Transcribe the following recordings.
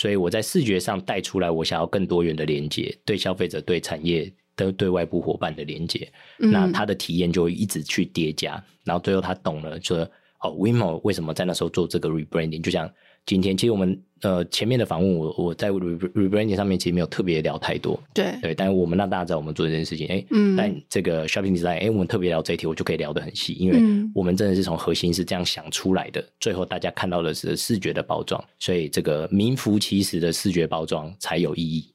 所以我在视觉上带出来，我想要更多元的连接，对消费者、对产业、的对外部伙伴的连接，嗯、那他的体验就会一直去叠加，然后最后他懂了，说哦，WeMo 为什么在那时候做这个 rebranding？就像今天，其实我们呃前面的访问，我我在 rebranding 上面其实没有特别聊太多，对。对，但是我们让大家知道我们做这件事情，哎，嗯，但这个 shopping design，哎，我们特别聊这一题，我就可以聊得很细，因为我们真的是从核心是这样想出来的，最后大家看到的是视觉的包装，所以这个名副其实的视觉包装才有意义。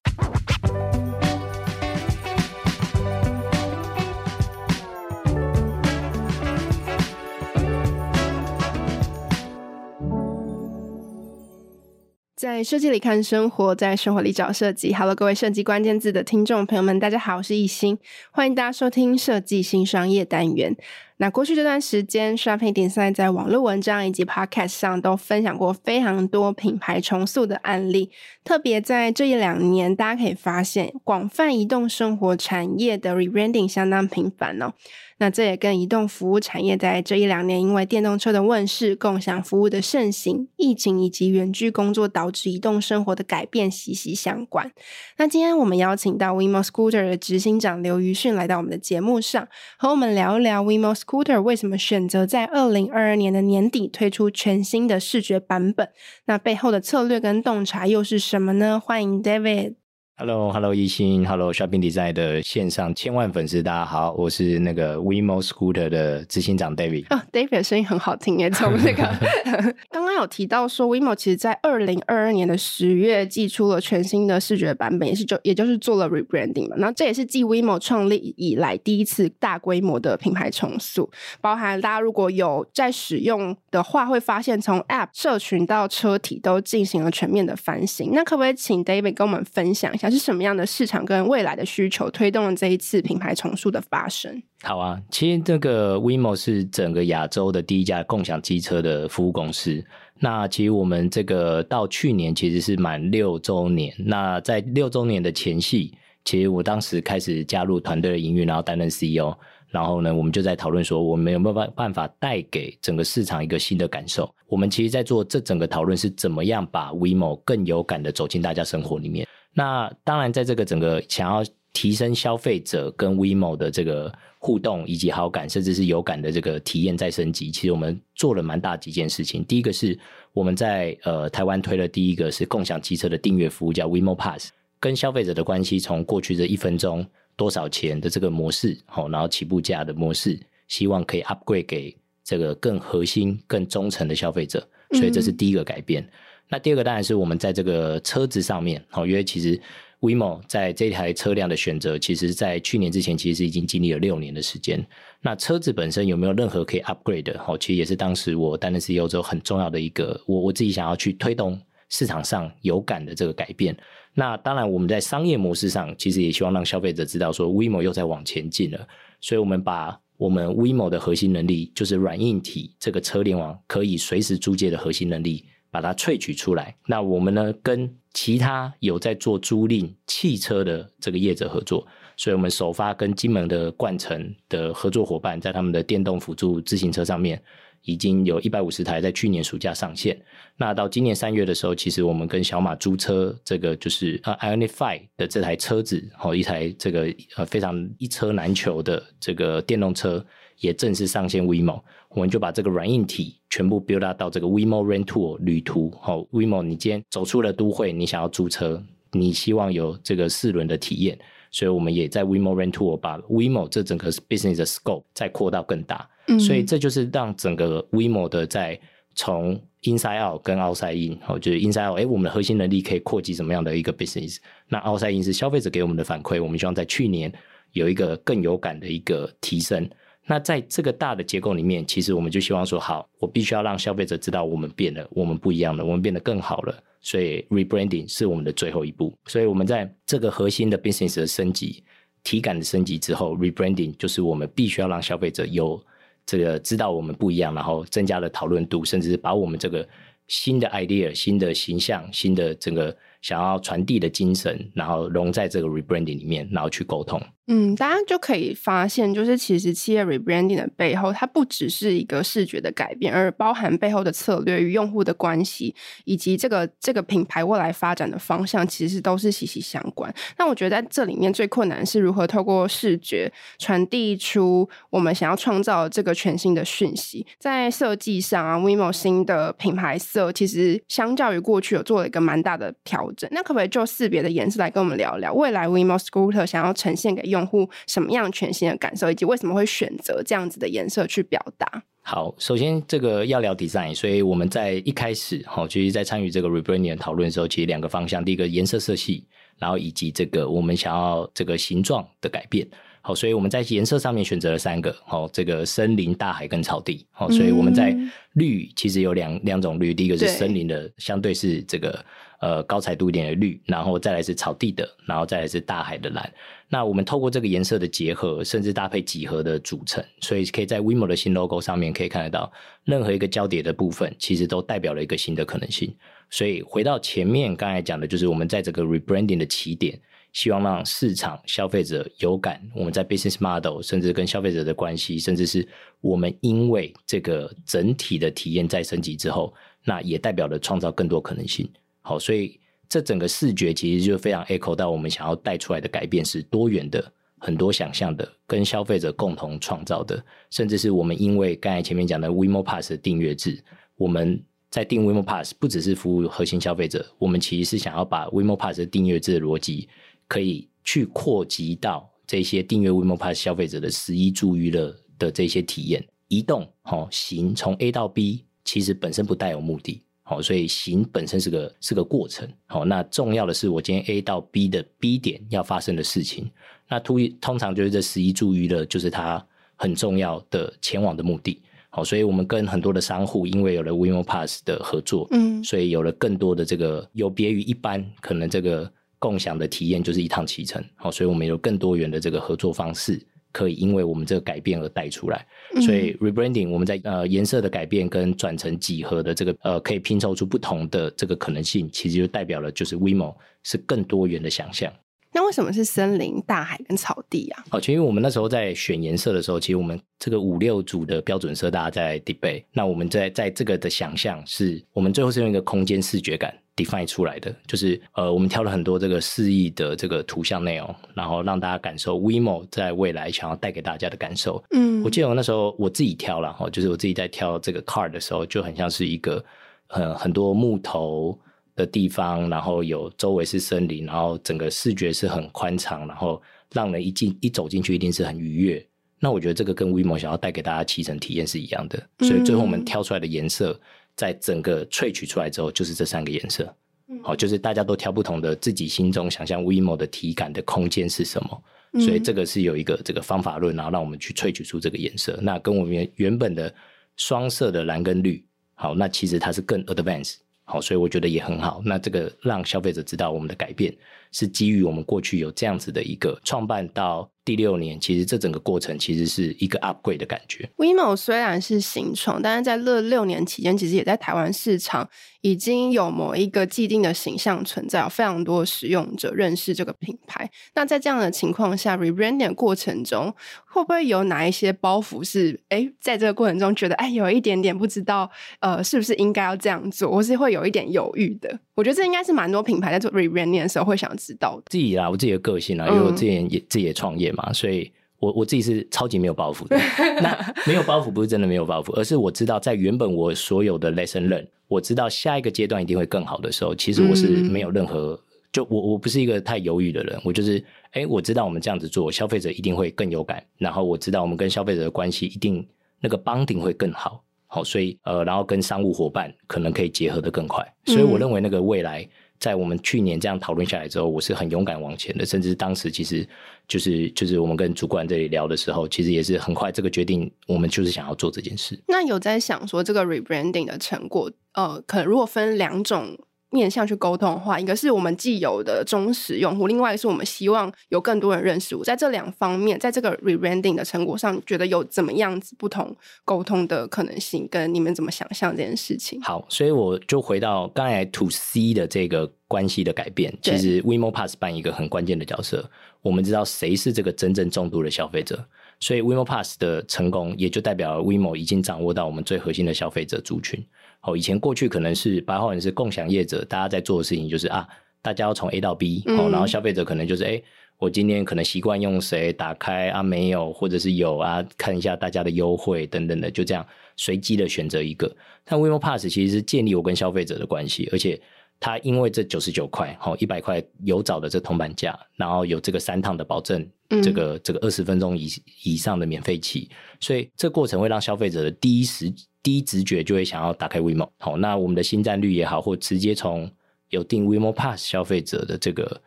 在设计里看生活，在生活里找设计。Hello，各位设计关键字的听众朋友们，大家好，我是艺兴，欢迎大家收听设计新商业单元。那过去这段时间，Shopping Design 在网络文章以及 Podcast 上都分享过非常多品牌重塑的案例。特别在这一两年，大家可以发现，广泛移动生活产业的 Rebranding 相当频繁哦。那这也跟移动服务产业在这一两年，因为电动车的问世、共享服务的盛行、疫情以及远距工作导致移动生活的改变息息相关。那今天我们邀请到 WeMo Scooter 的执行长刘瑜训来到我们的节目上，和我们聊一聊 WeMo Scooter 为什么选择在二零二二年的年底推出全新的视觉版本？那背后的策略跟洞察又是什么呢？欢迎 David。Hello，Hello，易欣，Hello，Shopping Design 的线上千万粉丝，大家好，我是那个 WeMo Scooter 的执行长 David。哦，David 的声音很好听耶，从那个 刚刚有提到说，WeMo 其实在二零二二年的十月寄出了全新的视觉版本，也是就也就是做了 rebranding 嘛。然后这也是继 WeMo 创立以来第一次大规模的品牌重塑，包含大家如果有在使用的话，会发现从 App、社群到车体都进行了全面的翻新。那可不可以请 David 跟我们分享一下？还是什么样的市场跟未来的需求推动了这一次品牌重塑的发生？好啊，其实这个 WeMo 是整个亚洲的第一家共享机车的服务公司。那其实我们这个到去年其实是满六周年。那在六周年的前夕，其实我当时开始加入团队的营运，然后担任 CEO。然后呢，我们就在讨论说，我们有没有办办法带给整个市场一个新的感受？我们其实，在做这整个讨论是怎么样把 WeMo 更有感的走进大家生活里面。那当然，在这个整个想要提升消费者跟 WeMo 的这个互动以及好感，甚至是有感的这个体验再升级，其实我们做了蛮大几件事情。第一个是我们在呃台湾推了第一个是共享机车的订阅服务，叫 WeMo Pass，跟消费者的关系从过去的一分钟多少钱的这个模式，好，然后起步价的模式，希望可以 upgrade 给这个更核心、更忠诚的消费者，所以这是第一个改变。嗯那第二个当然是我们在这个车子上面，因为其实 WeMo 在这台车辆的选择，其实在去年之前其实已经经历了六年的时间。那车子本身有没有任何可以 upgrade 的？其实也是当时我担任 CEO 之后很重要的一个，我我自己想要去推动市场上有感的这个改变。那当然我们在商业模式上，其实也希望让消费者知道说 WeMo 又在往前进了。所以我们把我们 WeMo 的核心能力，就是软硬体这个车联网可以随时租借的核心能力。把它萃取出来。那我们呢，跟其他有在做租赁汽车的这个业者合作，所以我们首发跟金门的冠城的合作伙伴，在他们的电动辅助自行车上面，已经有一百五十台在去年暑假上线。那到今年三月的时候，其实我们跟小马租车这个就是呃，Ionify 的这台车子，好一台这个呃非常一车难求的这个电动车。也正式上线 WeMo，我们就把这个软硬体全部 build up 到这个 WeMo Rentour 旅途。好，WeMo，你今天走出了都会，你想要租车，你希望有这个四轮的体验，所以我们也在 WeMo Rentour 把 WeMo 这整个 business 的 scope 再扩到更大。嗯，所以这就是让整个 WeMo 的在从 inside out 跟 outside in，好，就是 inside out，哎，我们的核心能力可以扩及什么样的一个 business？那 outside in 是消费者给我们的反馈，我们希望在去年有一个更有感的一个提升。那在这个大的结构里面，其实我们就希望说，好，我必须要让消费者知道我们变了，我们不一样了，我们变得更好了。所以 rebranding 是我们的最后一步。所以我们在这个核心的 business 的升级、体感的升级之后，rebranding 就是我们必须要让消费者有这个知道我们不一样，然后增加了讨论度，甚至是把我们这个新的 idea、新的形象、新的整个想要传递的精神，然后融在这个 rebranding 里面，然后去沟通。嗯，大家就可以发现，就是其实企业 rebranding 的背后，它不只是一个视觉的改变，而包含背后的策略与用户的关系，以及这个这个品牌未来发展的方向，其实都是息息相关。那我觉得在这里面最困难是如何透过视觉传递出我们想要创造这个全新的讯息。在设计上啊，WeMo 新的品牌色其实相较于过去有做了一个蛮大的调整。那可不可以就识别的颜色来跟我们聊聊，未来 WeMo Scooter 想要呈现给用户什么样全新的感受，以及为什么会选择这样子的颜色去表达？好，首先这个要聊 design，所以我们在一开始，哈，其实，在参与这个 rebranding 讨论的时候，其实两个方向，第一个颜色色系，然后以及这个我们想要这个形状的改变。好，所以我们在颜色上面选择了三个，好，这个森林、大海跟草地。好，所以我们在绿其实有两两种绿，第一个是森林的，相对是这个。呃，高彩度一点的绿，然后再来是草地的，然后再来是大海的蓝。那我们透过这个颜色的结合，甚至搭配几何的组成，所以可以在 WeMo 的新 logo 上面可以看得到，任何一个交叠的部分，其实都代表了一个新的可能性。所以回到前面刚才讲的，就是我们在这个 rebranding 的起点，希望让市场消费者有感，我们在 business model，甚至跟消费者的关系，甚至是我们因为这个整体的体验在升级之后，那也代表了创造更多可能性。好，所以这整个视觉其实就非常 echo 到我们想要带出来的改变是多元的、很多想象的、跟消费者共同创造的，甚至是我们因为刚才前面讲的 WeMo Pass 的订阅制，我们在订 WeMo Pass 不只是服务核心消费者，我们其实是想要把 WeMo Pass 的订阅制的逻辑可以去扩及到这些订阅 WeMo Pass 消费者的十一住娱乐的这些体验，移动、好行从 A 到 B，其实本身不带有目的。好，所以行本身是个是个过程。好，那重要的是我今天 A 到 B 的 B 点要发生的事情。那通通常就是这十一注娱乐就是它很重要的前往的目的。好，所以我们跟很多的商户，因为有了 WeMo Pass 的合作，嗯，所以有了更多的这个有别于一般可能这个共享的体验，就是一趟启程。好，所以我们有更多元的这个合作方式。可以因为我们这个改变而带出来，所以 rebranding 我们在呃颜色的改变跟转成几何的这个呃可以拼凑出不同的这个可能性，其实就代表了就是 WeMo 是更多元的想象。那为什么是森林、大海跟草地啊？哦，其实我们那时候在选颜色的时候，其实我们这个五六组的标准色大家在 debate。那我们在在这个的想象是，我们最后是用一个空间视觉感 define 出来的，就是呃，我们挑了很多这个示意的这个图像内容，然后让大家感受 WeMo 在未来想要带给大家的感受。嗯，我记得我那时候我自己挑了哈，就是我自己在挑这个 card 的时候，就很像是一个呃很多木头。的地方，然后有周围是森林，然后整个视觉是很宽敞，然后让人一进一走进去一定是很愉悦。那我觉得这个跟 WeMo 想要带给大家骑乘体验是一样的，所以最后我们挑出来的颜色，在整个萃取出来之后，就是这三个颜色。好，就是大家都挑不同的自己心中想象 WeMo 的体感的空间是什么，所以这个是有一个这个方法论，然后让我们去萃取出这个颜色。那跟我们原原本的双色的蓝跟绿，好，那其实它是更 advanced。好，所以我觉得也很好。那这个让消费者知道我们的改变是基于我们过去有这样子的一个创办到第六年，其实这整个过程其实是一个 upgrade 的感觉。WeMo 虽然是新创，但是在这六年期间，其实也在台湾市场已经有某一个既定的形象存在，有非常多使用者认识这个品牌。那在这样的情况下，rebranding 的过程中，会不会有哪一些包袱是哎，在这个过程中觉得哎，有一点点不知道呃，是不是应该要这样做，或是会有一点犹豫的？我觉得这应该是蛮多品牌在做 rebranding 的时候会想知道的。自己啦，我自己的个性啦，因为我之前也、嗯、自己也创业嘛，所以我我自己是超级没有包袱的。那没有包袱不是真的没有包袱，而是我知道在原本我所有的 lesson learn，我知道下一个阶段一定会更好的时候，其实我是没有任何，嗯、就我我不是一个太犹豫的人，我就是哎、欸，我知道我们这样子做，消费者一定会更有感，然后我知道我们跟消费者的关系一定那个 bonding 会更好。好，所以呃，然后跟商务伙伴可能可以结合的更快，所以我认为那个未来，在我们去年这样讨论下来之后，我是很勇敢往前的，甚至当时其实就是就是我们跟主管这里聊的时候，其实也是很快这个决定，我们就是想要做这件事。那有在想说这个 rebranding 的成果，呃，可能如果分两种面向去沟通的话，一个是我们既有的忠实用户，另外是我们希望有更多人认识我。在这两方面，在这个 rebranding 的成果上，觉得有怎么样子不同沟通的可能性，跟你们怎么想象这件事情？好，所以我就回到刚才 to C 的这个关系的改变。其实 WeMo Pass 扮一个很关键的角色，我们知道谁是这个真正重度的消费者，所以 WeMo Pass 的成功也就代表了 WeMo 已经掌握到我们最核心的消费者族群。哦，以前过去可能是白话文是共享业者，大家在做的事情就是啊，大家要从 A 到 B，哦，然后消费者可能就是哎、欸，我今天可能习惯用谁打开啊，没有，或者是有啊，看一下大家的优惠等等的，就这样随机的选择一个。但 WeMo Pass 其实是建立我跟消费者的关系，而且它因为这九十九块，好一百块有找的这铜板价，然后有这个三趟的保证，这个这个二十分钟以以上的免费期，所以这过程会让消费者的第一时。第一直觉就会想要打开 WeMo，好，那我们的新占率也好，或直接从有订 WeMo Pass 消费者的这个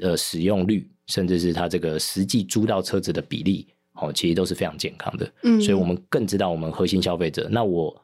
呃使用率，甚至是他这个实际租到车子的比例，哦，其实都是非常健康的。嗯，所以我们更知道我们核心消费者。那我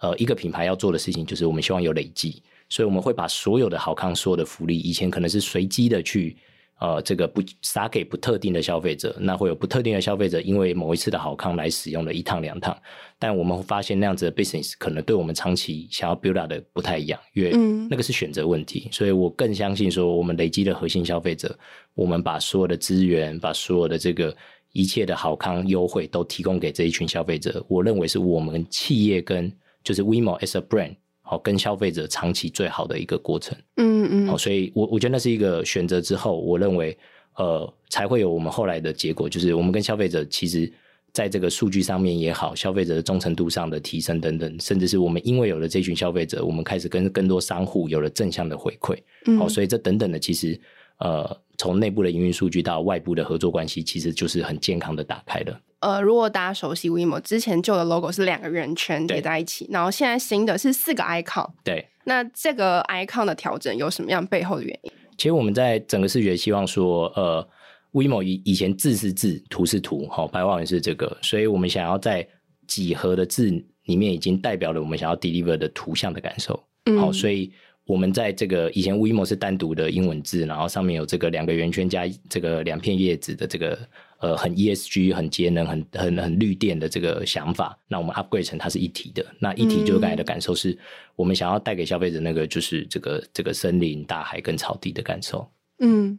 呃一个品牌要做的事情，就是我们希望有累积，所以我们会把所有的好康、所有的福利，以前可能是随机的去。呃，这个不撒给不特定的消费者，那会有不特定的消费者因为某一次的好康来使用了一趟两趟，但我们会发现那样子的 business 可能对我们长期想要 build up 的不太一样，因为那个是选择问题，所以我更相信说，我们累积的核心消费者，我们把所有的资源，把所有的这个一切的好康优惠都提供给这一群消费者，我认为是我们企业跟就是 WeMo as a brand。好，跟消费者长期最好的一个过程。嗯嗯。好，所以我我觉得那是一个选择之后，我认为呃才会有我们后来的结果，就是我们跟消费者其实在这个数据上面也好，消费者的忠诚度上的提升等等，甚至是我们因为有了这群消费者，我们开始跟更多商户有了正向的回馈。嗯。好，所以这等等的，其实呃从内部的营运数据到外部的合作关系，其实就是很健康的打开了。呃，如果大家熟悉 WeMo，之前旧的 logo 是两个圆圈叠在一起，然后现在新的是四个 icon。对，那这个 icon 的调整有什么样背后的原因？其实我们在整个视觉希望说，呃，WeMo 以以前字是字，图是图，好，白话文是这个，所以我们想要在几何的字里面已经代表了我们想要 deliver 的图像的感受。嗯，好，所以我们在这个以前 WeMo 是单独的英文字，然后上面有这个两个圆圈加这个两片叶子的这个。呃，很 ESG、很节能、很很很绿电的这个想法，那我们 upgrade 成它是一体的。那一体就带来的感受是，我们想要带给消费者那个就是这个这个森林、大海跟草地的感受。嗯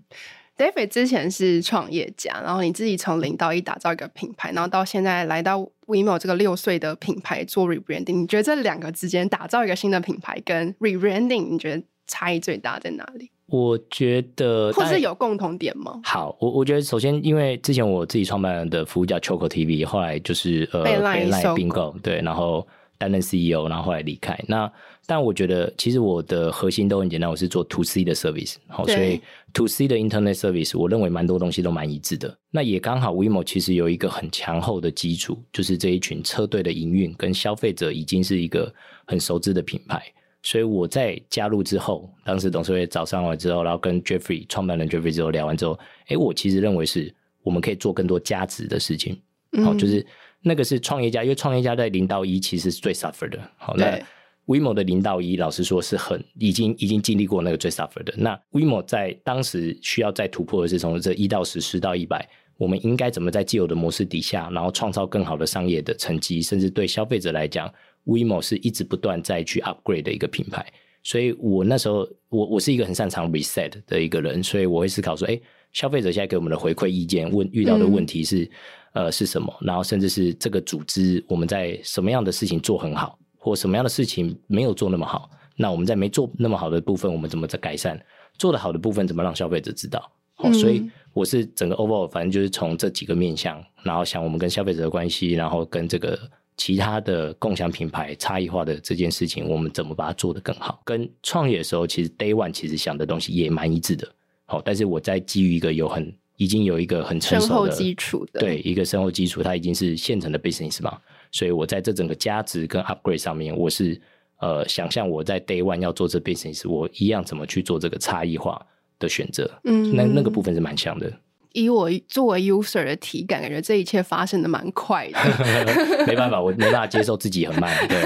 ，David 之前是创业家，然后你自己从零到一打造一个品牌，然后到现在来到 WeMo 这个六岁的品牌做 rebranding，你觉得这两个之间打造一个新的品牌跟 rebranding，你觉得差异最大在哪里？我觉得，或是有共同点吗？好，我我觉得首先，因为之前我自己创办的服务叫 Choco TV，后来就是呃被 LINE 并购，对，然后担任 CEO，然后后来离开。那但我觉得，其实我的核心都很简单，我是做 To C 的 service，好，所以 To C 的 Internet service，我认为蛮多东西都蛮一致的。那也刚好 WeMo 其实有一个很强厚的基础，就是这一群车队的营运跟消费者已经是一个很熟知的品牌。所以我在加入之后，当时董事会找上我之后，然后跟 Jeffrey 创办人 Jeffrey 之后聊完之后，哎，我其实认为是我们可以做更多价值的事情。好、嗯，就是那个是创业家，因为创业家在零到一其实是最 suffer 的。好，那 WeMo 的零到一，老实说是很已经已经经历过那个最 suffer 的。那 WeMo 在当时需要再突破的是从这一到十，十到一百，我们应该怎么在既有的模式底下，然后创造更好的商业的成绩，甚至对消费者来讲。WeMo 是一直不断在去 upgrade 的一个品牌，所以我那时候我我是一个很擅长 reset 的一个人，所以我会思考说，哎，消费者现在给我们的回馈意见，问遇到的问题是、嗯、呃是什么，然后甚至是这个组织我们在什么样的事情做很好，或什么样的事情没有做那么好，那我们在没做那么好的部分，我们怎么在改善？做得好的部分怎么让消费者知道？好、嗯，所以我是整个 overall 反正就是从这几个面向，然后想我们跟消费者的关系，然后跟这个。其他的共享品牌差异化的这件事情，我们怎么把它做得更好？跟创业的时候，其实 Day One 其实想的东西也蛮一致的。好，但是我在基于一个有很已经有一个很成熟的基础的，对一个深厚基础，它已经是现成的 business 嘛，所以我在这整个价值跟 upgrade 上面，我是呃想象我在 Day One 要做这 business，我一样怎么去做这个差异化的选择？嗯，那那个部分是蛮像的。以我作为 user 的体感，感觉这一切发生的蛮快的。没办法，我没办法接受自己很慢。对。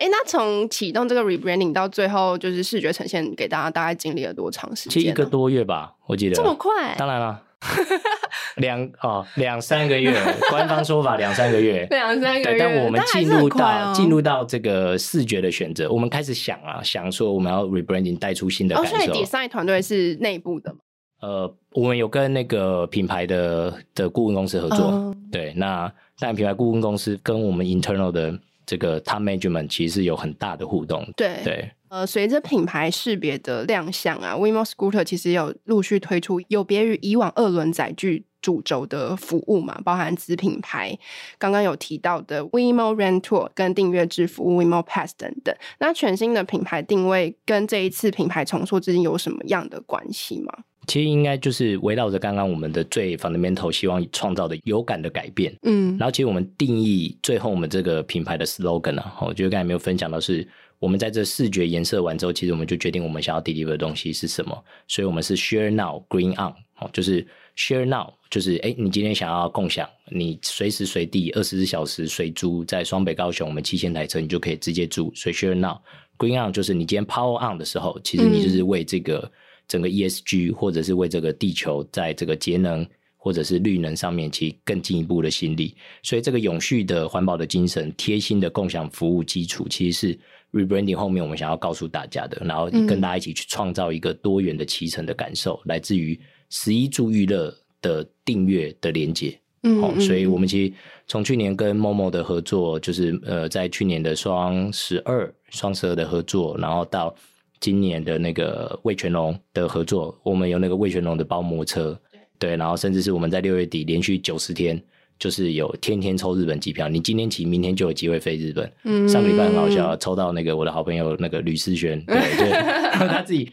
哎，那从启动这个 rebranding 到最后就是视觉呈现给大家，大概经历了多长时间？其实一个多月吧，我记得。这么快？当然了。两哦，两三个月，官方说法两三个月，两三个月。但我们进入到进、哦、入到这个视觉的选择，我们开始想啊，想说我们要 rebranding 带出新的感受。哦、所以 design 团队是内部的吗？呃，我们有跟那个品牌的的顾问公司合作，哦、对，那但品牌顾问公司跟我们 internal 的这个 top management 其实是有很大的互动，对对。呃，随着品牌识别的亮相啊，WeMo Scooter 其实有陆续推出有别于以往二轮载具主轴的服务嘛，包含子品牌刚刚有提到的 WeMo Rental 跟订阅制服务 WeMo Pass 等等。那全新的品牌定位跟这一次品牌重塑之间有什么样的关系吗？其实应该就是围绕着刚刚我们的最 fundamental 希望创造的有感的改变。嗯，然后其实我们定义最后我们这个品牌的 slogan 啊，我觉得刚才没有分享到是。我们在这视觉颜色完之后，其实我们就决定我们想要 deliver 的东西是什么。所以，我们是 Share Now, Green On，哦，就是 Share Now，就是哎，你今天想要共享，你随时随地二十四小时随租，在双北、高雄，我们七千台车，你就可以直接租。所以 Share Now, Green On，就是你今天 Power On 的时候，其实你就是为这个整个 ESG，或者是为这个地球，在这个节能或者是绿能上面，其实更进一步的心力。所以，这个永续的环保的精神，贴心的共享服务基础，其实是。Rebranding 后面，我们想要告诉大家的，然后跟大家一起去创造一个多元的骑乘的感受，嗯、来自于十一住娱乐的订阅的连接。嗯，嗯，所以我们其实从去年跟 Momo 的合作，就是呃，在去年的双十二、双十二的合作，然后到今年的那个魏全龙的合作，我们有那个魏全龙的包摩车，对，然后甚至是我们在六月底连续九十天。就是有天天抽日本机票，你今天起，明天就有机会飞日本。嗯，上个礼拜很好笑，抽到那个我的好朋友那个吕思璇，对，对 他自己，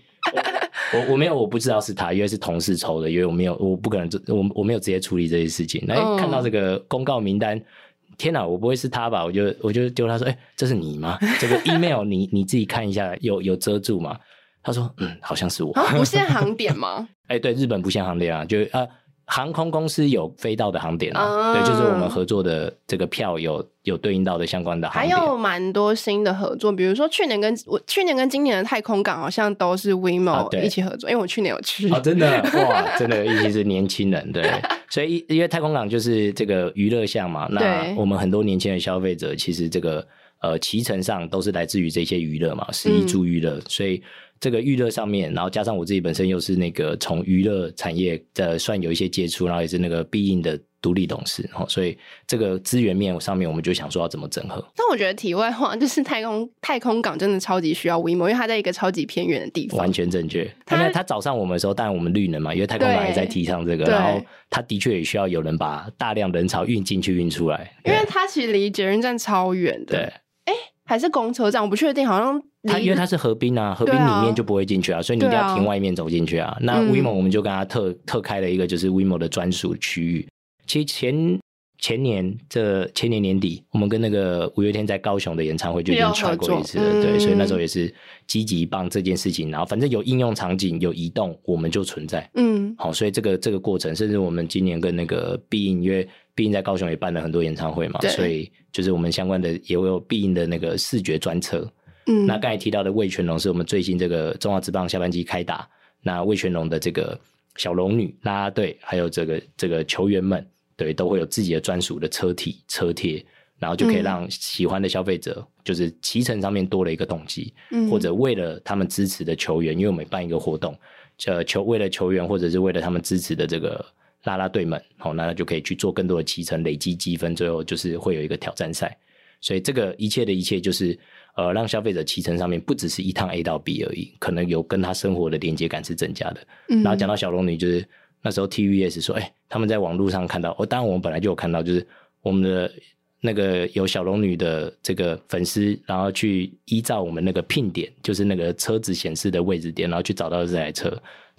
我我，我没有，我不知道是他，因为是同事抽的，因为我没有，我不可能，我我没有直接处理这些事情。哎，看到这个公告名单，天哪，我不会是他吧？我就我就丢他说，哎，这是你吗？这个 email 你你自己看一下，有有遮住吗？他说，嗯，好像是我。不限航点吗？哎，对，日本不限航点啊，就呃。航空公司有飞到的航点啊，嗯、对，就是我们合作的这个票有有对应到的相关的航点。还有蛮多新的合作，比如说去年跟我去年跟今年的太空港好像都是 WeMo 一起合作，啊、因为我去年有去。哦，真的 哇，真的，尤其是年轻人，对，所以因为太空港就是这个娱乐项嘛，那我们很多年轻的消费者其实这个呃骑乘上都是来自于这些娱乐嘛，十一住娱乐，嗯、所以。这个娱乐上面，然后加上我自己本身又是那个从娱乐产业的算有一些接触，然后也是那个必应的独立董事，所以这个资源面上面，我们就想说要怎么整合。但我觉得题外话就是太空太空港真的超级需要 WeMo，因为它在一个超级偏远的地方。完全正确。他他找上我们的时候，当然我们绿能嘛，因为太空港也在提倡这个，然后他的确也需要有人把大量人潮运进去、运出来。因为它其实离捷运站超远的。对。哎，还是公车站，我不确定，好像。它因为它是河滨啊，河滨里面就不会进去啊，啊所以你一定要停外面走进去啊。啊那 WeMo 我们就跟他特、嗯、特开了一个就是 WeMo 的专属区域。其实前前年这前年年底，我们跟那个五月天在高雄的演唱会就已经传过一次了，嗯、对，所以那时候也是积极帮这件事情。然后反正有应用场景有移动，我们就存在。嗯，好，所以这个这个过程，甚至我们今年跟那个必应，因为必应在高雄也办了很多演唱会嘛，对所以就是我们相关的也会有必应的那个视觉专车。嗯，那刚才提到的魏全龙是我们最新这个中华职棒下半季开打，那魏全龙的这个小龙女啦啦队，还有这个这个球员们，对，都会有自己的专属的车体车贴，然后就可以让喜欢的消费者，就是骑乘上面多了一个动机，嗯，或者为了他们支持的球员，因为我们办一个活动，呃，球为了球员或者是为了他们支持的这个啦啦队们，好，那就可以去做更多的骑乘，累积积分，最后就是会有一个挑战赛，所以这个一切的一切就是。呃，让消费者骑乘上面不只是一趟 A 到 B 而已，可能有跟他生活的连接感是增加的。嗯，然后讲到小龙女，就是那时候 TVS 说，哎、欸，他们在网络上看到，哦，当然我们本来就有看到，就是我们的那个有小龙女的这个粉丝，然后去依照我们那个聘点，就是那个车子显示的位置点，然后去找到这台车，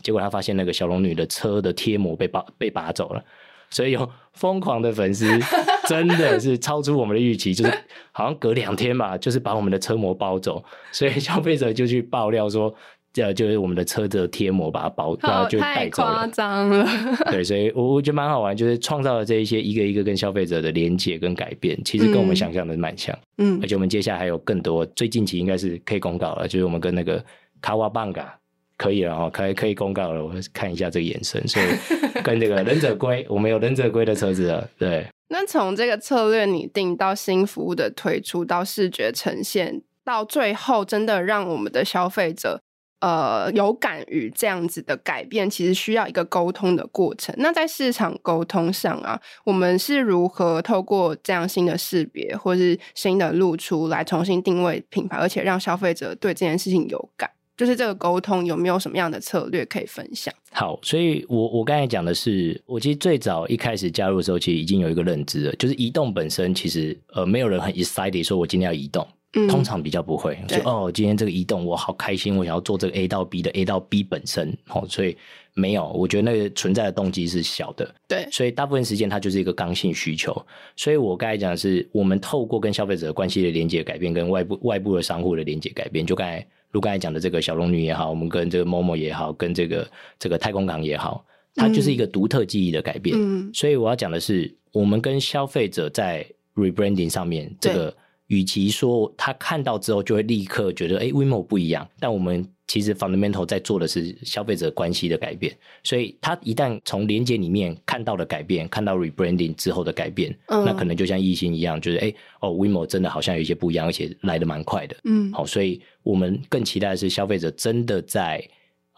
结果他发现那个小龙女的车的贴膜被拔被拔走了。所以有疯狂的粉丝，真的是超出我们的预期，就是好像隔两天吧，就是把我们的车膜包走。所以消费者就去爆料说，呃，就是我们的车子的贴膜把它包，然后就带走了。太夸张了。对，所以我我觉得蛮好玩，就是创造了这一些一个一个跟消费者的连接跟改变，其实跟我们想象的蛮像。嗯，而且我们接下来还有更多，最近期应该是可以公告了，就是我们跟那个卡瓦棒嘎可以了哈，可以可以公告了。我看一下这个眼神，所以 跟这个忍者龟，我们有忍者龟的车子了。对。那从这个策略拟定到新服务的推出，到视觉呈现，到最后真的让我们的消费者呃有感于这样子的改变，其实需要一个沟通的过程。那在市场沟通上啊，我们是如何透过这样新的识别或是新的露出来重新定位品牌，而且让消费者对这件事情有感？就是这个沟通有没有什么样的策略可以分享？好，所以我我刚才讲的是，我其实最早一开始加入的时候，其实已经有一个认知了，就是移动本身其实呃没有人很 excited 说我今天要移动，通常比较不会，就哦今天这个移动我好开心，我想要做这个 A 到 B 的 A 到 B 本身，哦，所以没有，我觉得那个存在的动机是小的，对，所以大部分时间它就是一个刚性需求，所以我刚才讲的是，我们透过跟消费者的关系的连接改变，跟外部外部的商户的连接改变，就刚才。如刚才讲的这个小龙女也好，我们跟这个 Momo 也好，跟这个这个太空港也好，它就是一个独特记忆的改变。嗯，所以我要讲的是，我们跟消费者在 rebranding 上面，这个与其说他看到之后就会立刻觉得，哎，WeMo 不一样，但我们。其实 fundamental 在做的是消费者关系的改变，所以他一旦从连接里面看到了改变，看到 rebranding 之后的改变，嗯、那可能就像易欣一样，就是哎哦，WeMo 真的好像有一些不一样，而且来的蛮快的，嗯，好，所以我们更期待的是消费者真的在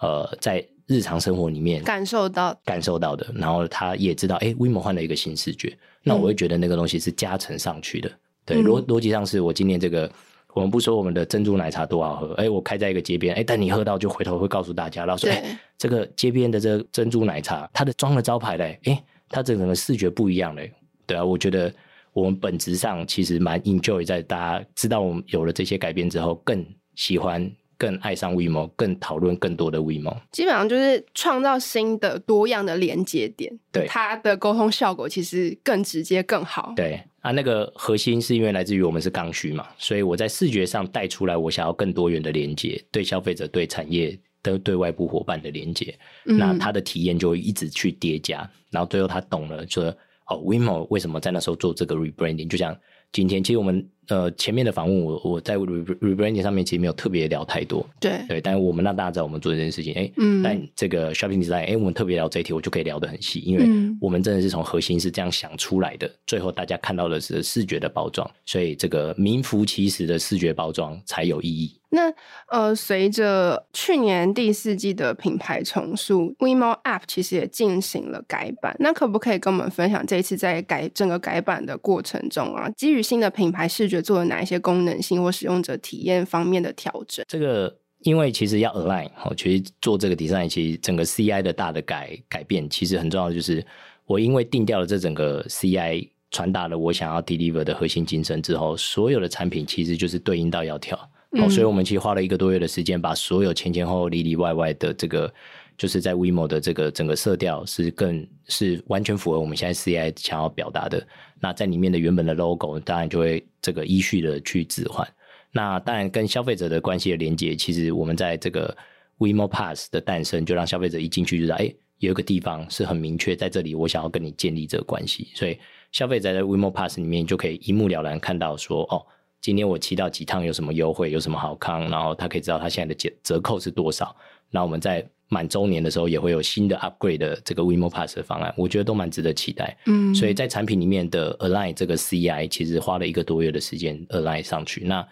呃在日常生活里面感受到感受到的，然后他也知道哎，WeMo 换了一个新视觉，那我会觉得那个东西是加成上去的，嗯、对，逻逻辑上是我今天这个。我们不说我们的珍珠奶茶多好喝，哎，我开在一个街边，哎，但你喝到就回头会告诉大家，然后说，哎，这个街边的这个珍珠奶茶，它的装了招牌嘞，哎，它这整个视觉不一样嘞，对啊，我觉得我们本质上其实蛮 enjoy 在大家知道我们有了这些改变之后，更喜欢。更爱上 WeMo，更讨论更多的 WeMo，基本上就是创造新的多样的连接点。对，它的沟通效果其实更直接更好。对啊，那个核心是因为来自于我们是刚需嘛，所以我在视觉上带出来，我想要更多元的连接，对消费者、对产业、的对外部伙伴的连接，嗯、那他的体验就会一直去叠加，然后最后他懂了，说哦，WeMo 为什么在那时候做这个 rebranding，就像。今天其实我们呃前面的访问我我在 rebranding 上面其实没有特别聊太多，对。对，但是我们让大家知道我们做这件事情，哎，嗯，但这个 shopping design，哎，我们特别聊这一题，我就可以聊得很细，因为我们真的是从核心是这样想出来的，最后大家看到的是视觉的包装，所以这个名副其实的视觉包装才有意义。那呃，随着去年第四季的品牌重塑，WeMo App 其实也进行了改版。那可不可以跟我们分享这一次在改整个改版的过程中啊，基于新的品牌视觉做了哪一些功能性或使用者体验方面的调整？这个因为其实要 align 哦，其实做这个 design，其实整个 CI 的大的改改变，其实很重要的就是我因为定调了这整个 CI 传达了我想要 deliver 的核心精神之后，所有的产品其实就是对应到要调跳。哦，所以我们其实花了一个多月的时间，把所有前前后后里里外外的这个，就是在 WeMo 的这个整个色调是更是完全符合我们现在 CI 想要表达的。那在里面的原本的 logo，当然就会这个依序的去置换。那当然跟消费者的关系的连接，其实我们在这个 WeMo Pass 的诞生，就让消费者一进去就知道，哎，有一个地方是很明确，在这里我想要跟你建立这个关系。所以消费者在 WeMo Pass 里面就可以一目了然看到说，哦。今天我骑到几趟有什么优惠，有什么好康，然后他可以知道他现在的折折扣是多少。那我们在满周年的时候也会有新的 upgrade 的这个 WeMo Pass 的方案，我觉得都蛮值得期待。嗯，所以在产品里面的 align 这个 CI 其实花了一个多月的时间 align 上去。那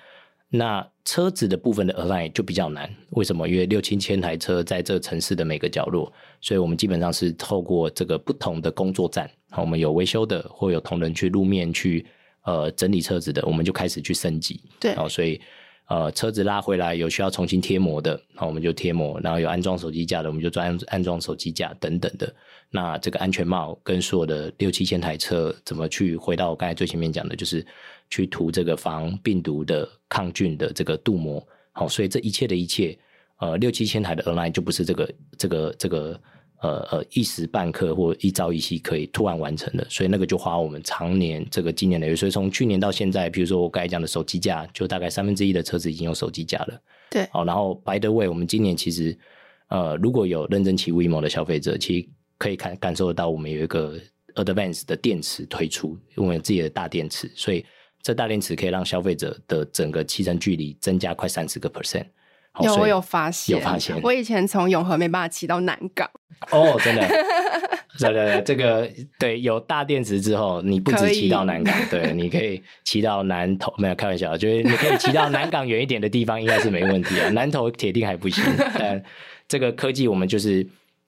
那车子的部分的 align 就比较难，为什么？因为六七千台车在这城市的每个角落，所以我们基本上是透过这个不同的工作站，我们有维修的，或有同仁去路面去。呃，整理车子的，我们就开始去升级。对，然后所以呃，车子拉回来有需要重新贴膜的，然后我们就贴膜；然后有安装手机架的，我们就装安装手机架等等的。那这个安全帽跟所有的六七千台车怎么去回到我刚才最前面讲的，就是去涂这个防病毒的抗菌的这个镀膜。好，所以这一切的一切，呃，六七千台的 online 就不是这个这个这个呃呃一时半刻或一朝一夕可以突然完成的，所以那个就花我们常年这个经年累月。所以从去年到现在，比如说我刚才讲的手机架，就大概三分之一的车子已经有手机架了。对，好，然后 by the way，我们今年其实呃如果有认真骑 WeMo 的消费者，其实可以感感受得到，我们有一个 Advance 的电池推出，我们有自己的大电池，所以这大电池可以让消费者的整个骑乘距离增加快三十个 percent。有，我有发现，有发现。我以前从永和没办法骑到南港。哦，真的，对对对，这个对有大电池之后，你不止骑到南港，对，你可以骑到南投，没有开玩笑，就是你可以骑到南港远一点的地方，应该是没问题啊。南投铁定还不行，但这个科技我们就是，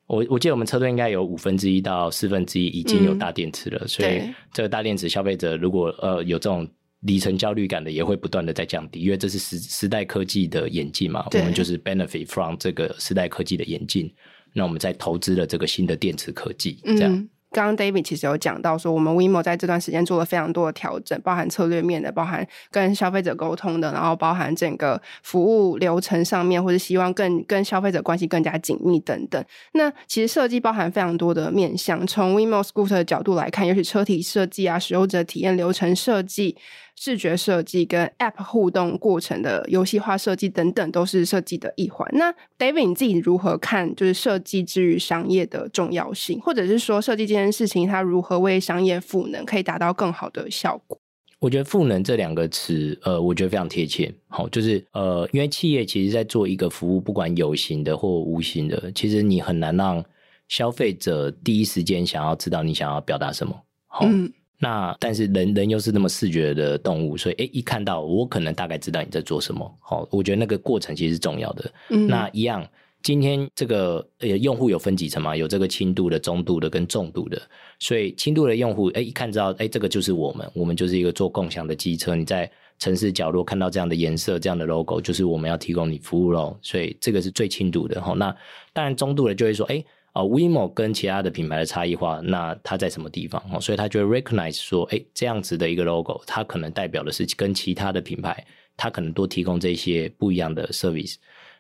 我我记得我们车队应该有五分之一到四分之一已经有大电池了，嗯、所以这个大电池消费者如果呃有这种。里程焦虑感的也会不断的在降低，因为这是时时代科技的演进嘛，我们就是 benefit from 这个时代科技的演进，那我们在投资了这个新的电池科技，这样。嗯刚刚 David 其实有讲到说，我们 WeMo 在这段时间做了非常多的调整，包含策略面的，包含跟消费者沟通的，然后包含整个服务流程上面，或者希望更跟消费者关系更加紧密等等。那其实设计包含非常多的面向，从 WeMo Scooter 的角度来看，尤其车体设计啊、使用者体验流程设计。视觉设计跟 App 互动过程的游戏化设计等等，都是设计的一环。那 David 你自己如何看？就是设计之于商业的重要性，或者是说设计这件事情它如何为商业赋能，可以达到更好的效果？我觉得“赋能”这两个词，呃，我觉得非常贴切。好，就是呃，因为企业其实在做一个服务，不管有形的或无形的，其实你很难让消费者第一时间想要知道你想要表达什么。好。嗯那但是人人又是那么视觉的动物，所以诶，一看到我可能大概知道你在做什么。好，我觉得那个过程其实是重要的。嗯，那一样，今天这个呃用户有分几层嘛？有这个轻度的、中度的跟重度的。所以轻度的用户，诶，一看知道，诶，这个就是我们，我们就是一个做共享的机车。你在城市角落看到这样的颜色、这样的 logo，就是我们要提供你服务喽。所以这个是最轻度的。好，那当然中度的就会说，诶。啊、uh，WeMo 跟其他的品牌的差异化，那它在什么地方？哦，所以他就会 recognize 说，哎，这样子的一个 logo，它可能代表的是跟其他的品牌，它可能多提供这些不一样的 service。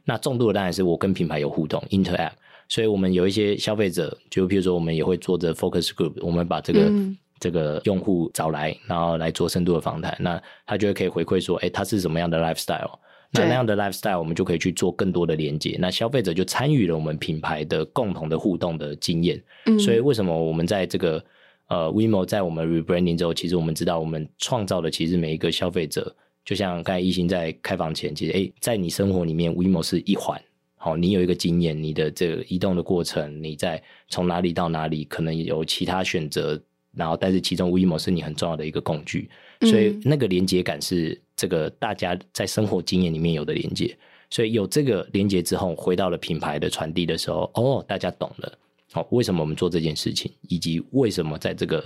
那重度的当然是我跟品牌有互动，interact。所以我们有一些消费者，就比如说我们也会做这 focus group，我们把这个、嗯、这个用户找来，然后来做深度的访谈，那他就会可以回馈说，哎，他是什么样的 lifestyle。那那样的 lifestyle，我们就可以去做更多的连接。那消费者就参与了我们品牌的共同的互动的经验。嗯，所以为什么我们在这个呃 WeMo 在我们 rebranding 之后，其实我们知道我们创造的其实每一个消费者，就像刚才一心在开房前，其实诶，在你生活里面 WeMo 是一环。好，你有一个经验，你的这个移动的过程，你在从哪里到哪里，可能有其他选择，然后但是其中 WeMo 是你很重要的一个工具。所以那个连接感是这个大家在生活经验里面有的连接，所以有这个连接之后，回到了品牌的传递的时候，哦，大家懂了，好，为什么我们做这件事情，以及为什么在这个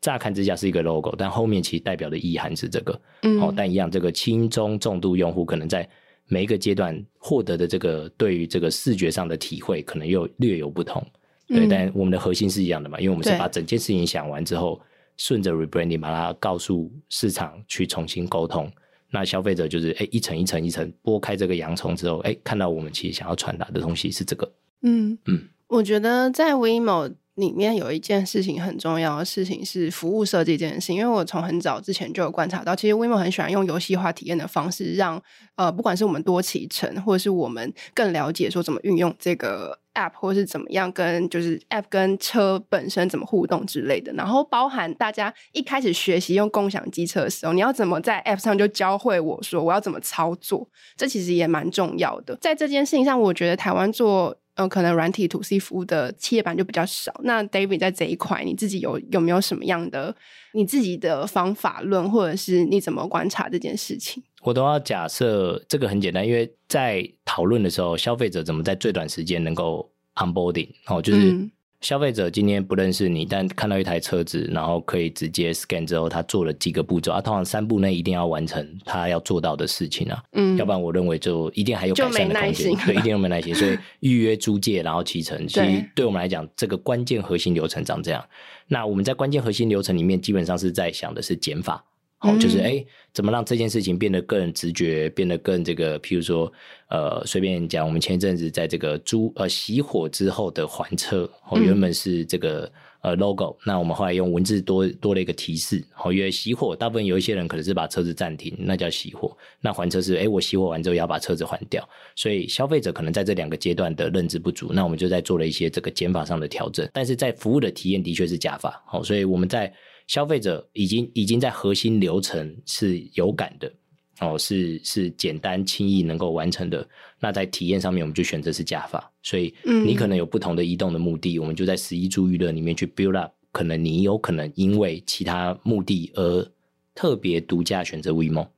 乍看之下是一个 logo，但后面其实代表的意涵是这个，嗯，好，但一样，这个轻中重度用户可能在每一个阶段获得的这个对于这个视觉上的体会，可能又略有不同，对，但我们的核心是一样的嘛，因为我们是把整件事情想完之后。顺着 rebranding 把它告诉市场去重新沟通，那消费者就是哎一层一层一层剥开这个洋葱之后，哎看到我们其实想要传达的东西是这个。嗯嗯，我觉得在 WeMo 里面有一件事情很重要的事情是服务设计这件事情，因为我从很早之前就有观察到，其实 WeMo 很喜欢用游戏化体验的方式让，让呃不管是我们多骑乘，或者是我们更了解说怎么运用这个。App 或是怎么样跟就是 App 跟车本身怎么互动之类的，然后包含大家一开始学习用共享机车的时候，你要怎么在 App 上就教会我说我要怎么操作，这其实也蛮重要的。在这件事情上，我觉得台湾做呃可能软体 To C 服务的企业版就比较少。那 David 在这一块，你自己有有没有什么样的你自己的方法论，或者是你怎么观察这件事情？我都要假设这个很简单，因为在讨论的时候，消费者怎么在最短时间能够 onboarding 哦，就是消费者今天不认识你，嗯，但看到一台车子，然后可以直接 scan 之后，他做了几个步骤啊，通常三步内一定要完成他要做到的事情啊，嗯，要不然我认为就一定还有改善的空间，对，一定有没耐心，所以预约租借然后骑乘，其实对我们来讲，这个关键核心流程长这样。那我们在关键核心流程里面，基本上是在想的是减法。好、嗯，就是哎、欸，怎么让这件事情变得更直觉，变得更这个，譬如说，呃，随便讲，我们前一阵子在这个租呃熄火之后的还车，哦，原本是这个。嗯呃，logo，那我们后来用文字多多了一个提示，好，因为熄火，大部分有一些人可能是把车子暂停，那叫熄火。那还车是，哎，我熄火完之后要把车子还掉，所以消费者可能在这两个阶段的认知不足，那我们就在做了一些这个减法上的调整。但是在服务的体验的确是加法，好，所以我们在消费者已经已经在核心流程是有感的。哦，是是简单轻易能够完成的。那在体验上面，我们就选择是加法。所以，你可能有不同的移动的目的，嗯、我们就在十一住娱乐里面去 build up。可能你有可能因为其他目的而特别独家选择 WeMo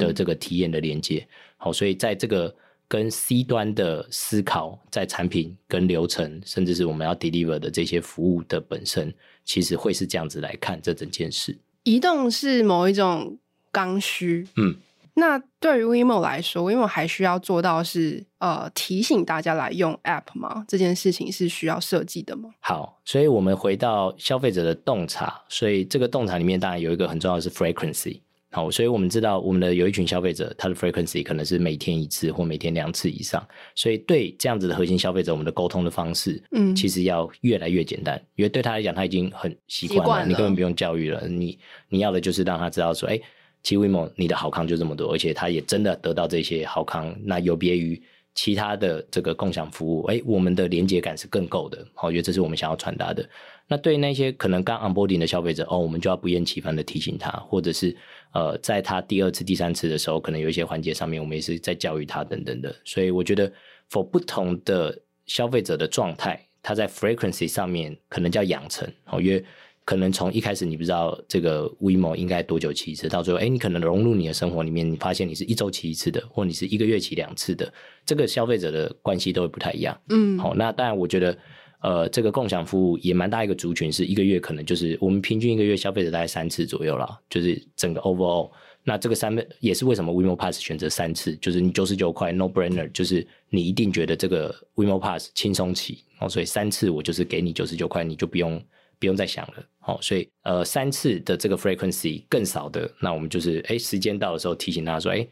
的这个体验的连接。好、嗯，所以在这个跟 C 端的思考，在产品跟流程，甚至是我们要 deliver 的这些服务的本身，其实会是这样子来看这整件事。移动是某一种刚需，嗯。那对于 WeMo 来说，WeMo 还需要做到是呃提醒大家来用 App 吗？这件事情是需要设计的吗？好，所以我们回到消费者的洞察，所以这个洞察里面当然有一个很重要的是 frequency。好，所以我们知道我们的有一群消费者，他的 frequency 可能是每天一次或每天两次以上，所以对这样子的核心消费者，我们的沟通的方式，嗯，其实要越来越简单，因为对他来讲，他已经很习惯了，惯了，你根本不用教育了，你你要的就是让他知道说，哎。其实 WeMo 你的好康就这么多，而且他也真的得到这些好康。那有别于其他的这个共享服务，哎，我们的连接感是更够的。好，我觉得这是我们想要传达的。那对那些可能刚 onboarding 的消费者，哦，我们就要不厌其烦的提醒他，或者是呃，在他第二次、第三次的时候，可能有一些环节上面，我们也是在教育他等等的。所以我觉得，for 不同的消费者的状态，他在 frequency 上面可能叫养成。好，因为可能从一开始你不知道这个 WeMo 应该多久骑一次，到最后，哎，你可能融入你的生活里面，你发现你是一周骑一次的，或你是一个月骑两次的，这个消费者的关系都会不太一样。嗯，好，那当然，我觉得，呃，这个共享服务也蛮大一个族群，是一个月可能就是我们平均一个月消费者大概三次左右啦，就是整个 overall。那这个三倍也是为什么 WeMo Pass 选择三次，就是你九十九块 No Brainer，就是你一定觉得这个 WeMo Pass 轻松骑，哦，所以三次我就是给你九十九块，你就不用。不用再想了，好，所以呃三次的这个 frequency 更少的，那我们就是哎时间到的时候提醒他说，哎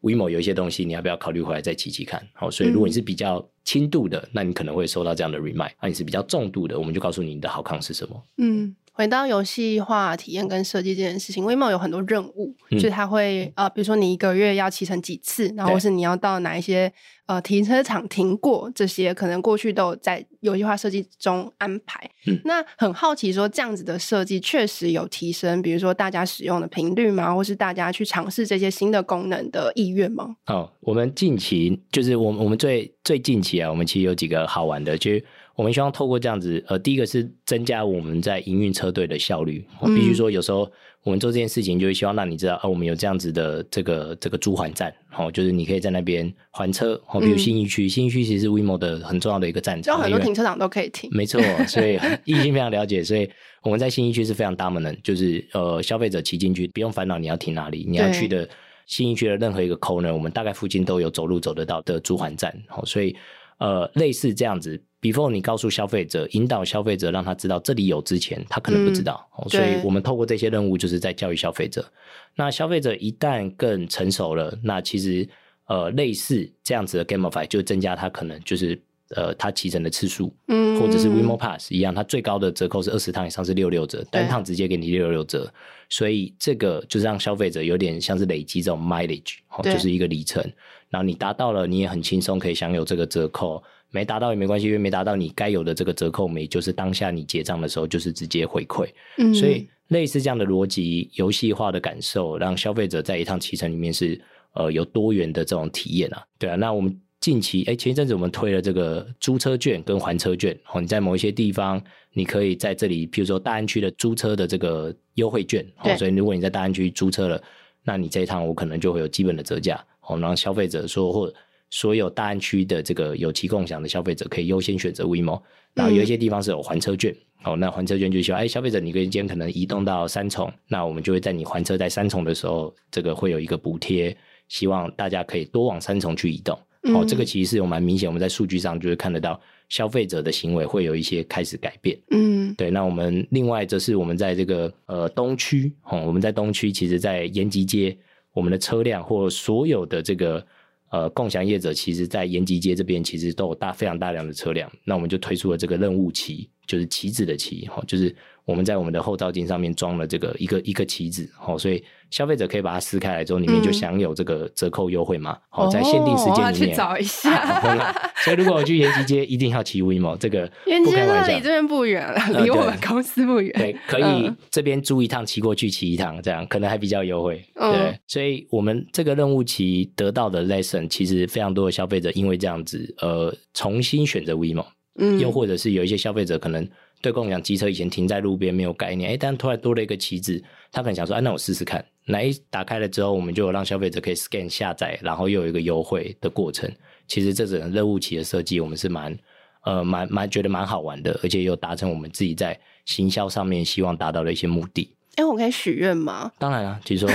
，WeMo 有一些东西你要不要考虑回来再骑骑看，好，所以如果你是比较轻度的，那你可能会收到这样的 remind，那你是比较重度的，我们就告诉你你的好康是什么，嗯。回到游戏化体验跟设计这件事情，WeMo 有很多任务，嗯、就是它会呃，比如说你一个月要骑乘几次，然后或是你要到哪一些呃停车场停过，这些可能过去都有在游戏化设计中安排。嗯、那很好奇说，这样子的设计确实有提升，比如说大家使用的频率吗？或是大家去尝试这些新的功能的意愿吗？哦，我们近期就是我们我们最最近期啊，我们其实有几个好玩的，就是。我们希望透过这样子，呃，第一个是增加我们在营运车队的效率。我必须说，有时候我们做这件事情，就是希望让你知道，哦、呃，我们有这样子的这个这个租还站，哦，就是你可以在那边还车，哦，比如新义区，新义区其实是 WeMo 的很重要的一个站场，有很多停车场都可以停。没错，所以易欣非常了解，所以我们在新义区是非常 dominant，就是呃，消费者骑进去不用烦恼你要停哪里，你要去的新一区的任何一个 corner，我们大概附近都有走路走得到的租还站，哦，所以呃，类似这样子。Before 你告诉消费者，引导消费者，让他知道这里有之前，他可能不知道，嗯、所以我们透过这些任务，就是在教育消费者。那消费者一旦更成熟了，那其实呃类似这样子的 Gamify 就增加他可能就是呃他骑乘的次数，嗯，或者是 WeMo Pass 一样，它最高的折扣是二十趟以上是六六折，单趟直接给你六六折，所以这个就是让消费者有点像是累积这种 mileage，就是一个里程，然后你达到了，你也很轻松可以享有这个折扣。没达到也没关系，因为没达到你该有的这个折扣，没就是当下你结账的时候就是直接回馈。嗯，所以类似这样的逻辑，游戏化的感受，让消费者在一趟骑程里面是呃有多元的这种体验啊。对啊，那我们近期哎前一阵子我们推了这个租车券跟还车券，哦，你在某一些地方你可以在这里，譬如说大安区的租车的这个优惠券，哦，所以如果你在大安区租车了，那你这一趟我可能就会有基本的折价，哦，让消费者说或。所有大安区的这个有其共享的消费者可以优先选择 WeMo，然后有一些地方是有还车券，哦，那还车券就需要，哎，消费者你今天可能移动到三重，那我们就会在你还车在三重的时候，这个会有一个补贴，希望大家可以多往三重去移动。哦，这个其实是有蛮明显，我们在数据上就会看得到消费者的行为会有一些开始改变。嗯，对。那我们另外则是我们在这个呃东区，哦，我们在东区，其实在延吉街，我们的车辆或所有的这个呃共享业者，其实在延吉街这边其实都有大非常大量的车辆。那我们就推出了这个任务旗，就是旗子的旗，哈，就是。我们在我们的后照镜上面装了这个一个一个旗子，哦，所以消费者可以把它撕开来之后，里面就享有这个折扣优惠嘛。好、嗯，在限定时间里面，哦、去找一下、啊。所以如果我去延吉街，一定要骑 WeMo 这个。延吉街离这边不远了，离我们公司不远、呃。对，可以这边租一趟骑过去骑一趟，这样可能还比较优惠。嗯、对，所以我们这个任务旗得到的 lesson，其实非常多的消费者因为这样子，呃，重新选择 WeMo。嗯，又或者是有一些消费者可能。对共享机车以前停在路边没有概念，哎，但突然多了一个旗子，他可能想说，哎、啊，那我试试看。那一打开了之后，我们就有让消费者可以 scan 下载，然后又有一个优惠的过程。其实这种任务旗的设计，我们是蛮呃蛮蛮觉得蛮好玩的，而且又达成我们自己在行销上面希望达到的一些目的。哎，我可以许愿吗？当然啊，其实说，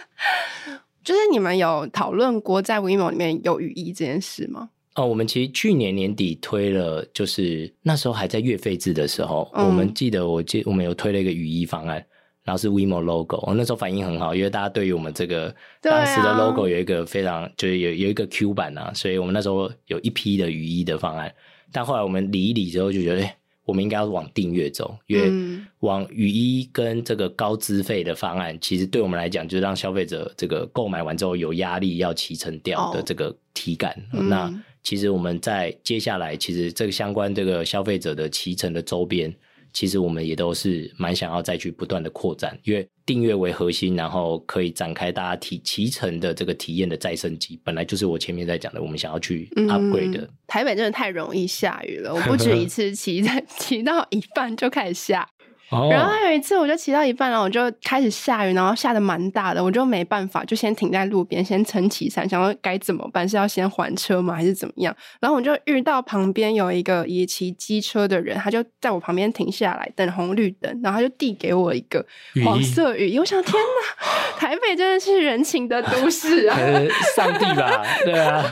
就是你们有讨论过在 WeMo 里面有雨衣这件事吗？哦，我们其实去年年底推了，就是那时候还在月费制的时候，嗯、我们记得我记我们有推了一个雨衣方案，然后是 WeMo logo，我、哦、那时候反应很好，因为大家对于我们这个当时的 logo 有一个非常、啊、就是有有一个 Q 版啊，所以我们那时候有一批的雨衣的方案，但后来我们理一理之后就觉得，哎，我们应该要往订阅走，因为往雨衣跟这个高资费的方案，其实对我们来讲，就是让消费者这个购买完之后有压力要骑乘掉的这个体感，哦、那。嗯其实我们在接下来，其实这个相关这个消费者的骑乘的周边，其实我们也都是蛮想要再去不断的扩展，因为订阅为核心，然后可以展开大家体骑乘的这个体验的再升级，本来就是我前面在讲的，我们想要去 upgrade 的。嗯，台北真的太容易下雨了，我不止一次骑在 骑到一半就开始下。然后还有一次，我就骑到一半，然后我就开始下雨，然后下的蛮大的，我就没办法，就先停在路边，先撑起伞，想说该怎么办？是要先还车吗？还是怎么样？然后我就遇到旁边有一个也骑机车的人，他就在我旁边停下来等红绿灯，然后他就递给我一个黄色雨衣。我想，天哪，台北真的是人情的都市啊！上帝吧，对啊，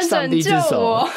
上帝拯救我，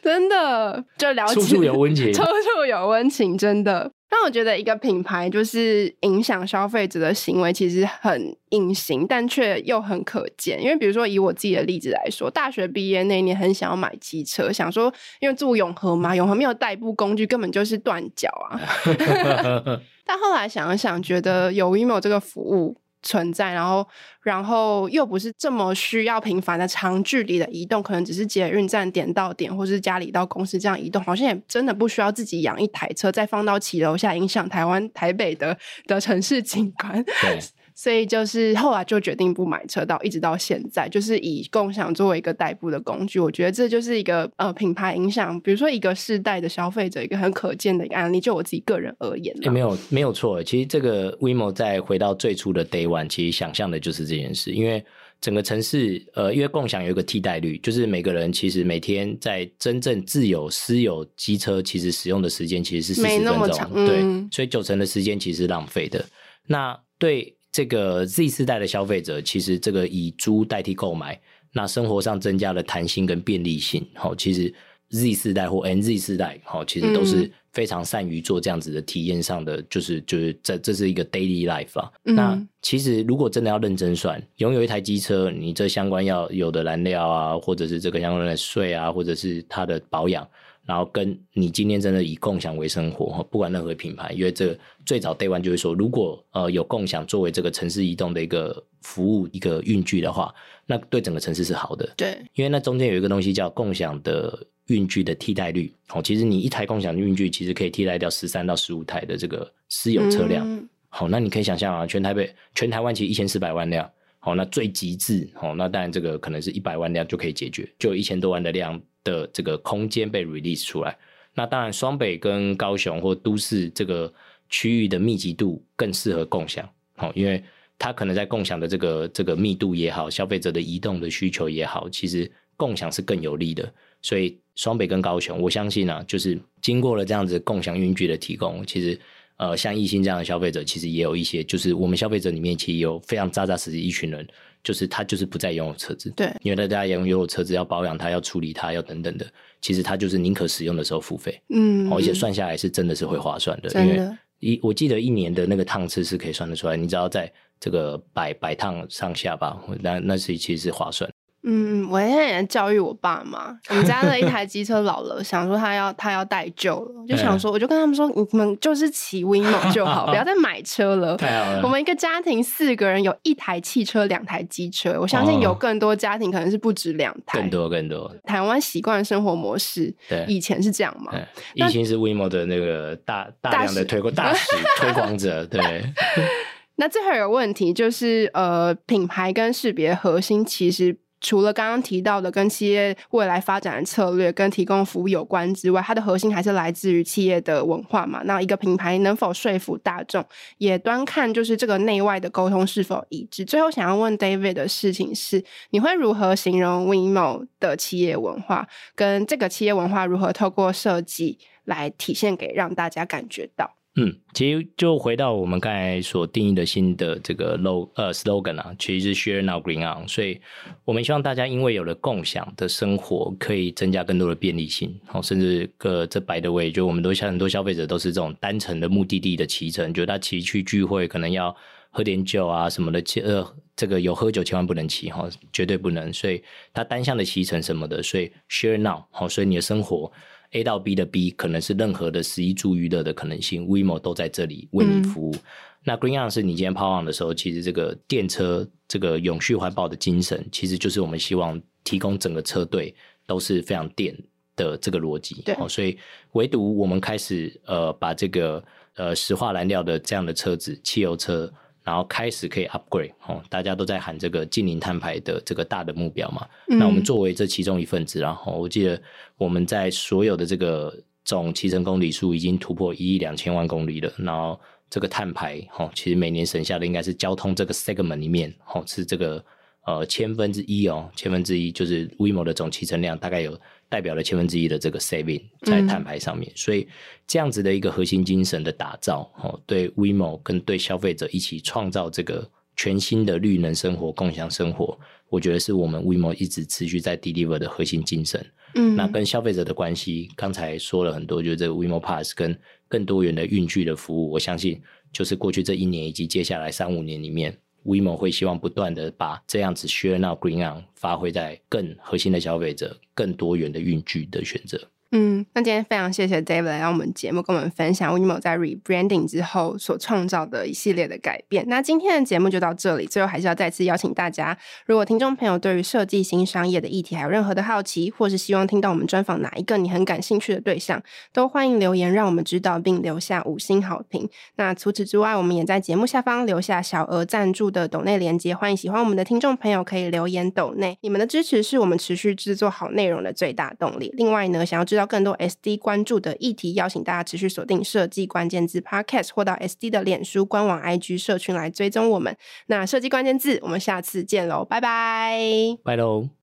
真的就了解，处处有温情，处处有温情，真的。的，但我觉得一个品牌就是影响消费者的行为，其实很隐形，但却又很可见。因为比如说以我自己的例子来说，大学毕业那一年很想要买机车，想说因为住永和嘛，永和没有代步工具，根本就是断脚啊。但后来想一想，觉得有 emo 这个服务。存在，然后，然后又不是这么需要频繁的长距离的移动，可能只是捷运站点到点，或是家里到公司这样移动，好像也真的不需要自己养一台车，再放到骑楼下，影响台湾台北的的城市景观。对。所以就是后来就决定不买车，到一直到现在，就是以共享作为一个代步的工具。我觉得这就是一个呃品牌影响，比如说一个世代的消费者一个很可见的一个案例。就我自己个人而言，欸、没有没有错。其实这个 WeMo 再回到最初的 Day One，其实想象的就是这件事。因为整个城市呃，因为共享有一个替代率，就是每个人其实每天在真正自有私有机车，其实使用的时间其实是四十分钟，嗯、对，所以九成的时间其实是浪费的。那对。这个 Z 世代的消费者，其实这个以租代替购买，那生活上增加了弹性跟便利性。好，其实 Z 世代或 NZ 世代，好，其实都是非常善于做这样子的体验上的，就是就是这这是一个 daily life 啊。嗯、那其实如果真的要认真算，拥有一台机车，你这相关要有的燃料啊，或者是这个相关的税啊，或者是它的保养。然后跟你今天真的以共享为生活，不管任何品牌，因为这最早 Day One 就会说，如果呃有共享作为这个城市移动的一个服务一个运具的话，那对整个城市是好的。对，因为那中间有一个东西叫共享的运具的替代率。好，其实你一台共享的运具其实可以替代掉十三到十五台的这个私有车辆。嗯、好，那你可以想象啊，全台北全台湾其实一千四百万辆。好，那最极致，好，那当然这个可能是一百万辆就可以解决，就有一千多万的辆的这个空间被 release 出来。那当然，双北跟高雄或都市这个区域的密集度更适合共享，好，因为它可能在共享的这个这个密度也好，消费者的移动的需求也好，其实共享是更有利的。所以双北跟高雄，我相信啊，就是经过了这样子共享运具的提供，其实呃，像一心这样的消费者，其实也有一些，就是我们消费者里面其实有非常扎扎实实一群人，就是他就是不再拥有车子，对，因为大家拥有车子要保养它，要处理它，要等等的，其实他就是宁可使用的时候付费，嗯，而且算下来是真的是会划算的，的因为一我记得一年的那个趟次是可以算得出来，你只要在这个百百趟上下吧，那那是其实是划算。嗯，我现在也在教育我爸妈。我们家的一台机车老了，想说他要他要待旧了，就想说，我就跟他们说，你们就是骑 WeMo 就好，不要再 买车了。太好了。我们一个家庭四个人，有一台汽车，两台机车。我相信有更多家庭可能是不止两台，更多更多。台湾习惯生活模式，对，以前是这样嘛？以前是 WeMo 的那个大大量的推广大使 推广者，对。那最后有个问题就是，呃，品牌跟识别核心其实。除了刚刚提到的跟企业未来发展的策略跟提供服务有关之外，它的核心还是来自于企业的文化嘛。那一个品牌能否说服大众，也端看就是这个内外的沟通是否一致。最后想要问 David 的事情是，你会如何形容 WeMo 的企业文化，跟这个企业文化如何透过设计来体现给让大家感觉到？嗯，其实就回到我们刚才所定义的新的这个 log 呃 slogan 啊，其实是 Share Now Green On，所以我们希望大家因为有了共享的生活，可以增加更多的便利性，哦，甚至个这 by the way，就我们都像很多消费者都是这种单程的目的地的骑乘，就他骑去聚会可能要喝点酒啊什么的，呃，这个有喝酒千万不能骑哈，绝对不能，所以他单向的骑乘什么的，所以 Share Now，好，所以你的生活。A 到 B 的 B 可能是任何的十一住娱乐的可能性，WeMo 都在这里为你服务。嗯、那 Green On 是你今天 Power On 的时候，其实这个电车这个永续环保的精神，其实就是我们希望提供整个车队都是非常电的这个逻辑。对，所以唯独我们开始呃把这个呃石化燃料的这样的车子，汽油车。然后开始可以 upgrade 哦，大家都在喊这个近零碳排的这个大的目标嘛。嗯、那我们作为这其中一份子，然后我记得我们在所有的这个总骑乘公里数已经突破一亿两千万公里了。然后这个碳排哦，其实每年省下的应该是交通这个 segment 里面哦，是这个呃千分之一哦，千分之一就是 WeMo 的总骑乘量大概有。代表了千分之一的这个 saving 在碳排上面，嗯、所以这样子的一个核心精神的打造，哦，对 WeMo 跟对消费者一起创造这个全新的绿能生活、共享生活，我觉得是我们 WeMo 一直持续在 deliver 的核心精神。嗯，那跟消费者的关系，刚才说了很多，就是这个 WeMo Pass 跟更多元的运具的服务，我相信就是过去这一年以及接下来三五年里面。WeMo 会希望不断的把这样子 Share Now Green On 发挥在更核心的消费者、更多元的运具的选择。嗯，那今天非常谢谢 David 来到我们节目，跟我们分享 WeMo 在 rebranding 之后所创造的一系列的改变。那今天的节目就到这里，最后还是要再次邀请大家，如果听众朋友对于设计新商业的议题还有任何的好奇，或是希望听到我们专访哪一个你很感兴趣的对象，都欢迎留言让我们知道，并留下五星好评。那除此之外，我们也在节目下方留下小额赞助的抖内连接，欢迎喜欢我们的听众朋友可以留言抖内，你们的支持是我们持续制作好内容的最大动力。另外呢，想要知道。更多 SD 关注的议题，邀请大家持续锁定设计关键字 Podcast，或到 SD 的脸书官网、IG 社群来追踪我们。那设计关键字，我们下次见喽，拜拜，拜喽。